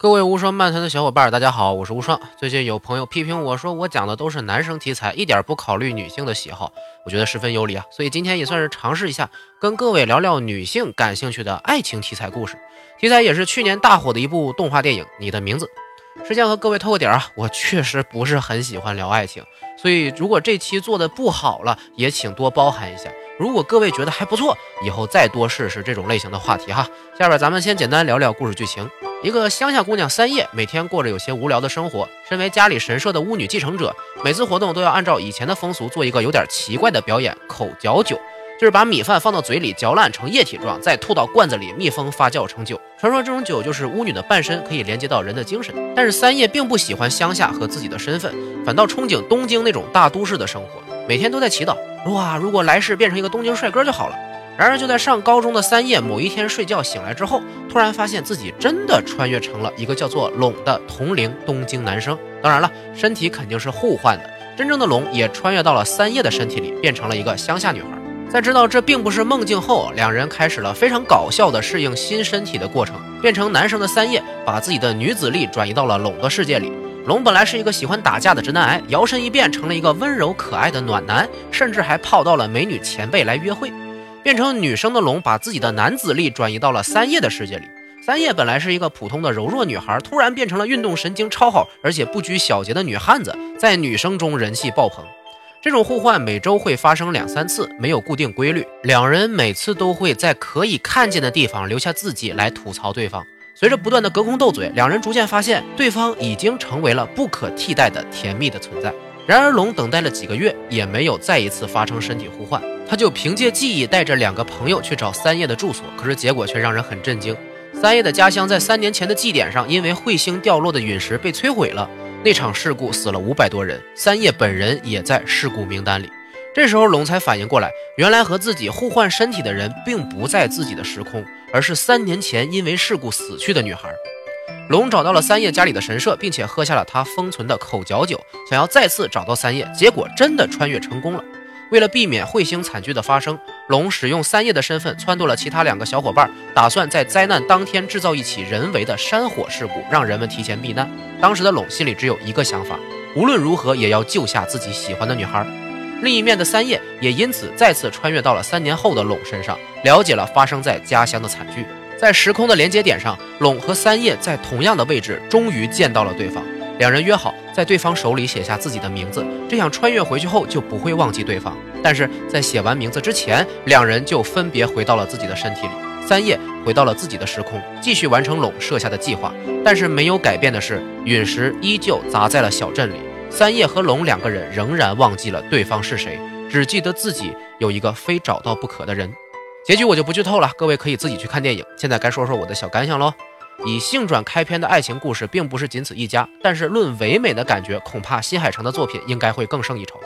各位无双漫谈的小伙伴，大家好，我是无双。最近有朋友批评我说我讲的都是男生题材，一点不考虑女性的喜好，我觉得十分有理啊。所以今天也算是尝试一下，跟各位聊聊女性感兴趣的爱情题材故事。题材也是去年大火的一部动画电影《你的名字》。实际上和各位透个底儿啊，我确实不是很喜欢聊爱情，所以如果这期做的不好了，也请多包涵一下。如果各位觉得还不错，以后再多试试这种类型的话题哈。下边咱们先简单聊聊故事剧情。一个乡下姑娘三叶，每天过着有些无聊的生活。身为家里神社的巫女继承者，每次活动都要按照以前的风俗做一个有点奇怪的表演——口嚼酒，就是把米饭放到嘴里嚼烂成液体状，再吐到罐子里密封发酵成酒。传说这种酒就是巫女的半身，可以连接到人的精神。但是三叶并不喜欢乡下和自己的身份，反倒憧憬东京那种大都市的生活，每天都在祈祷：哇，如果来世变成一个东京帅哥就好了。然而，就在上高中的三叶某一天睡觉醒来之后，突然发现自己真的穿越成了一个叫做龙的同龄东京男生。当然了，身体肯定是互换的，真正的龙也穿越到了三叶的身体里，变成了一个乡下女孩。在知道这并不是梦境后，两人开始了非常搞笑的适应新身体的过程。变成男生的三叶把自己的女子力转移到了龙的世界里。龙本来是一个喜欢打架的直男癌，摇身一变成了一个温柔可爱的暖男，甚至还泡到了美女前辈来约会。变成女生的龙把自己的男子力转移到了三叶的世界里。三叶本来是一个普通的柔弱女孩，突然变成了运动神经超好，而且不拘小节的女汉子，在女生中人气爆棚。这种互换每周会发生两三次，没有固定规律。两人每次都会在可以看见的地方留下自己来吐槽对方。随着不断的隔空斗嘴，两人逐渐发现对方已经成为了不可替代的甜蜜的存在。然而龙等待了几个月，也没有再一次发生身体互换。他就凭借记忆带着两个朋友去找三叶的住所，可是结果却让人很震惊。三叶的家乡在三年前的祭典上，因为彗星掉落的陨石被摧毁了。那场事故死了五百多人，三叶本人也在事故名单里。这时候龙才反应过来，原来和自己互换身体的人并不在自己的时空，而是三年前因为事故死去的女孩。龙找到了三叶家里的神社，并且喝下了他封存的口嚼酒，想要再次找到三叶，结果真的穿越成功了。为了避免彗星惨剧的发生，龙使用三叶的身份撺掇了其他两个小伙伴，打算在灾难当天制造一起人为的山火事故，让人们提前避难。当时的龙心里只有一个想法：无论如何也要救下自己喜欢的女孩。另一面的三叶也因此再次穿越到了三年后的龙身上，了解了发生在家乡的惨剧。在时空的连接点上，龙和三叶在同样的位置，终于见到了对方。两人约好在对方手里写下自己的名字，这样穿越回去后就不会忘记对方。但是在写完名字之前，两人就分别回到了自己的身体里。三叶回到了自己的时空，继续完成龙设下的计划。但是没有改变的是，陨石依旧砸在了小镇里。三叶和龙两个人仍然忘记了对方是谁，只记得自己有一个非找到不可的人。结局我就不剧透了，各位可以自己去看电影。现在该说说我的小感想喽。以性转开篇的爱情故事并不是仅此一家，但是论唯美的感觉，恐怕新海诚的作品应该会更胜一筹。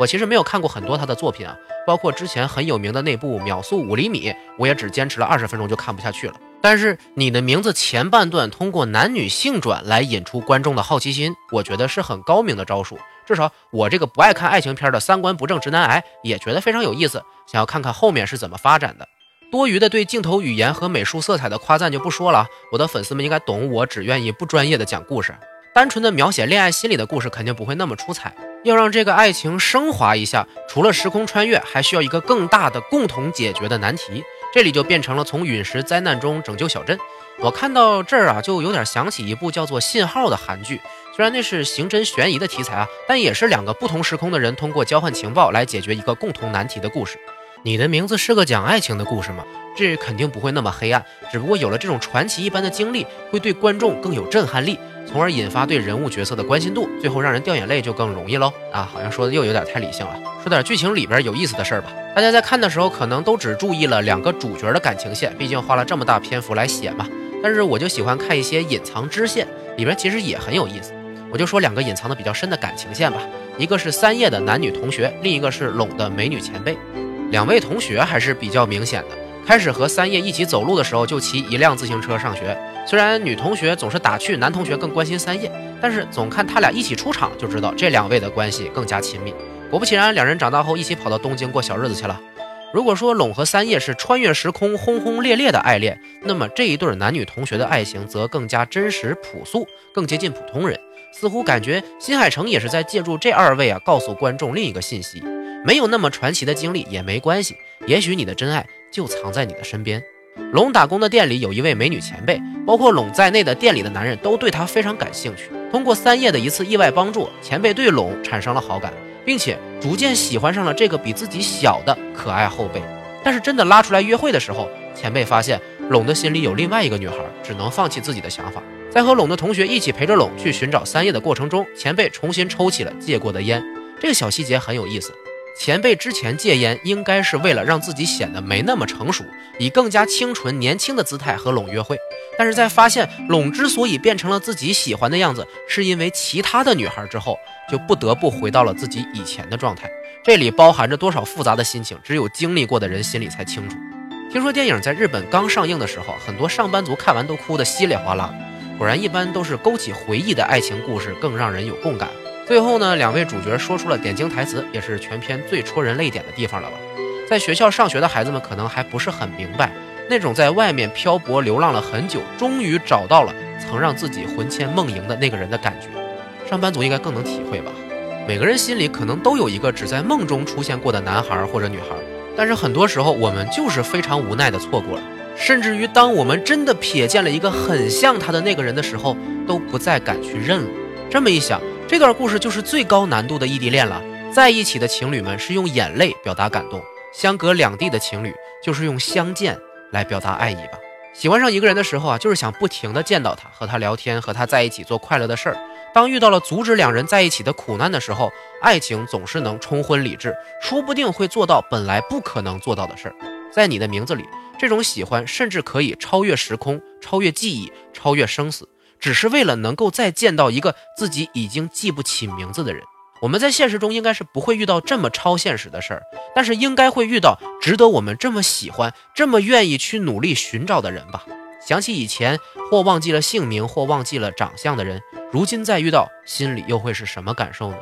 我其实没有看过很多他的作品啊，包括之前很有名的那部《秒速五厘米》，我也只坚持了二十分钟就看不下去了。但是你的名字前半段通过男女性转来引出观众的好奇心，我觉得是很高明的招数。至少我这个不爱看爱情片的三观不正直男癌也觉得非常有意思，想要看看后面是怎么发展的。多余的对镜头语言和美术色彩的夸赞就不说了，我的粉丝们应该懂，我只愿意不专业的讲故事，单纯的描写恋爱心理的故事肯定不会那么出彩。要让这个爱情升华一下，除了时空穿越，还需要一个更大的共同解决的难题。这里就变成了从陨石灾难中拯救小镇。我看到这儿啊，就有点想起一部叫做《信号》的韩剧，虽然那是刑侦悬疑的题材啊，但也是两个不同时空的人通过交换情报来解决一个共同难题的故事。你的名字是个讲爱情的故事吗？这肯定不会那么黑暗，只不过有了这种传奇一般的经历，会对观众更有震撼力，从而引发对人物角色的关心度，最后让人掉眼泪就更容易喽。啊，好像说的又有点太理性了，说点剧情里边有意思的事儿吧。大家在看的时候可能都只注意了两个主角的感情线，毕竟花了这么大篇幅来写嘛。但是我就喜欢看一些隐藏支线，里边其实也很有意思。我就说两个隐藏的比较深的感情线吧，一个是三叶的男女同学，另一个是拢的美女前辈。两位同学还是比较明显的。开始和三叶一起走路的时候，就骑一辆自行车上学。虽然女同学总是打趣男同学更关心三叶，但是总看他俩一起出场，就知道这两位的关系更加亲密。果不其然，两人长大后一起跑到东京过小日子去了。如果说龙和三叶是穿越时空、轰轰烈烈的爱恋，那么这一对男女同学的爱情则更加真实朴素，更接近普通人。似乎感觉新海诚也是在借助这二位啊，告诉观众另一个信息：没有那么传奇的经历也没关系，也许你的真爱就藏在你的身边。龙打工的店里有一位美女前辈，包括龙在内的店里的男人都对她非常感兴趣。通过三叶的一次意外帮助，前辈对龙产生了好感。并且逐渐喜欢上了这个比自己小的可爱后辈，但是真的拉出来约会的时候，前辈发现龙的心里有另外一个女孩，只能放弃自己的想法。在和龙的同学一起陪着龙去寻找三叶的过程中，前辈重新抽起了戒过的烟。这个小细节很有意思。前辈之前戒烟应该是为了让自己显得没那么成熟，以更加清纯年轻的姿态和龙约会。但是在发现龙之所以变成了自己喜欢的样子，是因为其他的女孩之后，就不得不回到了自己以前的状态。这里包含着多少复杂的心情，只有经历过的人心里才清楚。听说电影在日本刚上映的时候，很多上班族看完都哭得稀里哗啦。果然，一般都是勾起回忆的爱情故事更让人有共感。最后呢，两位主角说出了点睛台词，也是全片最戳人泪点的地方了吧？在学校上学的孩子们可能还不是很明白。那种在外面漂泊流浪了很久，终于找到了曾让自己魂牵梦萦的那个人的感觉，上班族应该更能体会吧。每个人心里可能都有一个只在梦中出现过的男孩或者女孩，但是很多时候我们就是非常无奈的错过了，甚至于当我们真的瞥见了一个很像他的那个人的时候，都不再敢去认了。这么一想，这段故事就是最高难度的异地恋了。在一起的情侣们是用眼泪表达感动，相隔两地的情侣就是用相见。来表达爱意吧。喜欢上一个人的时候啊，就是想不停的见到他，和他聊天，和他在一起做快乐的事儿。当遇到了阻止两人在一起的苦难的时候，爱情总是能冲昏理智，说不定会做到本来不可能做到的事儿。在你的名字里，这种喜欢甚至可以超越时空，超越记忆，超越生死，只是为了能够再见到一个自己已经记不起名字的人。我们在现实中应该是不会遇到这么超现实的事儿，但是应该会遇到值得我们这么喜欢、这么愿意去努力寻找的人吧。想起以前或忘记了姓名或忘记了长相的人，如今再遇到，心里又会是什么感受呢？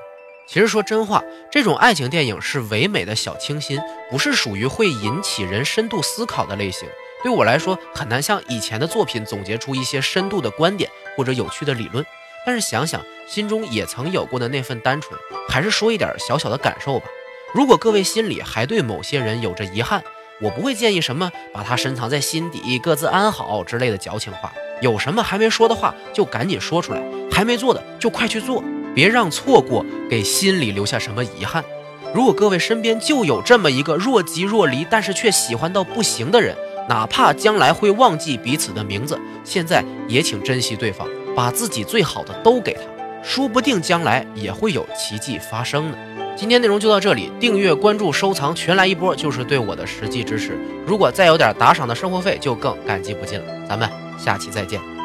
其实说真话，这种爱情电影是唯美的小清新，不是属于会引起人深度思考的类型。对我来说，很难像以前的作品总结出一些深度的观点或者有趣的理论。但是想想心中也曾有过的那份单纯，还是说一点小小的感受吧。如果各位心里还对某些人有着遗憾，我不会建议什么把它深藏在心底，各自安好之类的矫情话。有什么还没说的话，就赶紧说出来；还没做的，就快去做，别让错过给心里留下什么遗憾。如果各位身边就有这么一个若即若离，但是却喜欢到不行的人，哪怕将来会忘记彼此的名字，现在也请珍惜对方。把自己最好的都给他，说不定将来也会有奇迹发生呢。今天内容就到这里，订阅、关注、收藏，全来一波，就是对我的实际支持。如果再有点打赏的生活费，就更感激不尽了。咱们下期再见。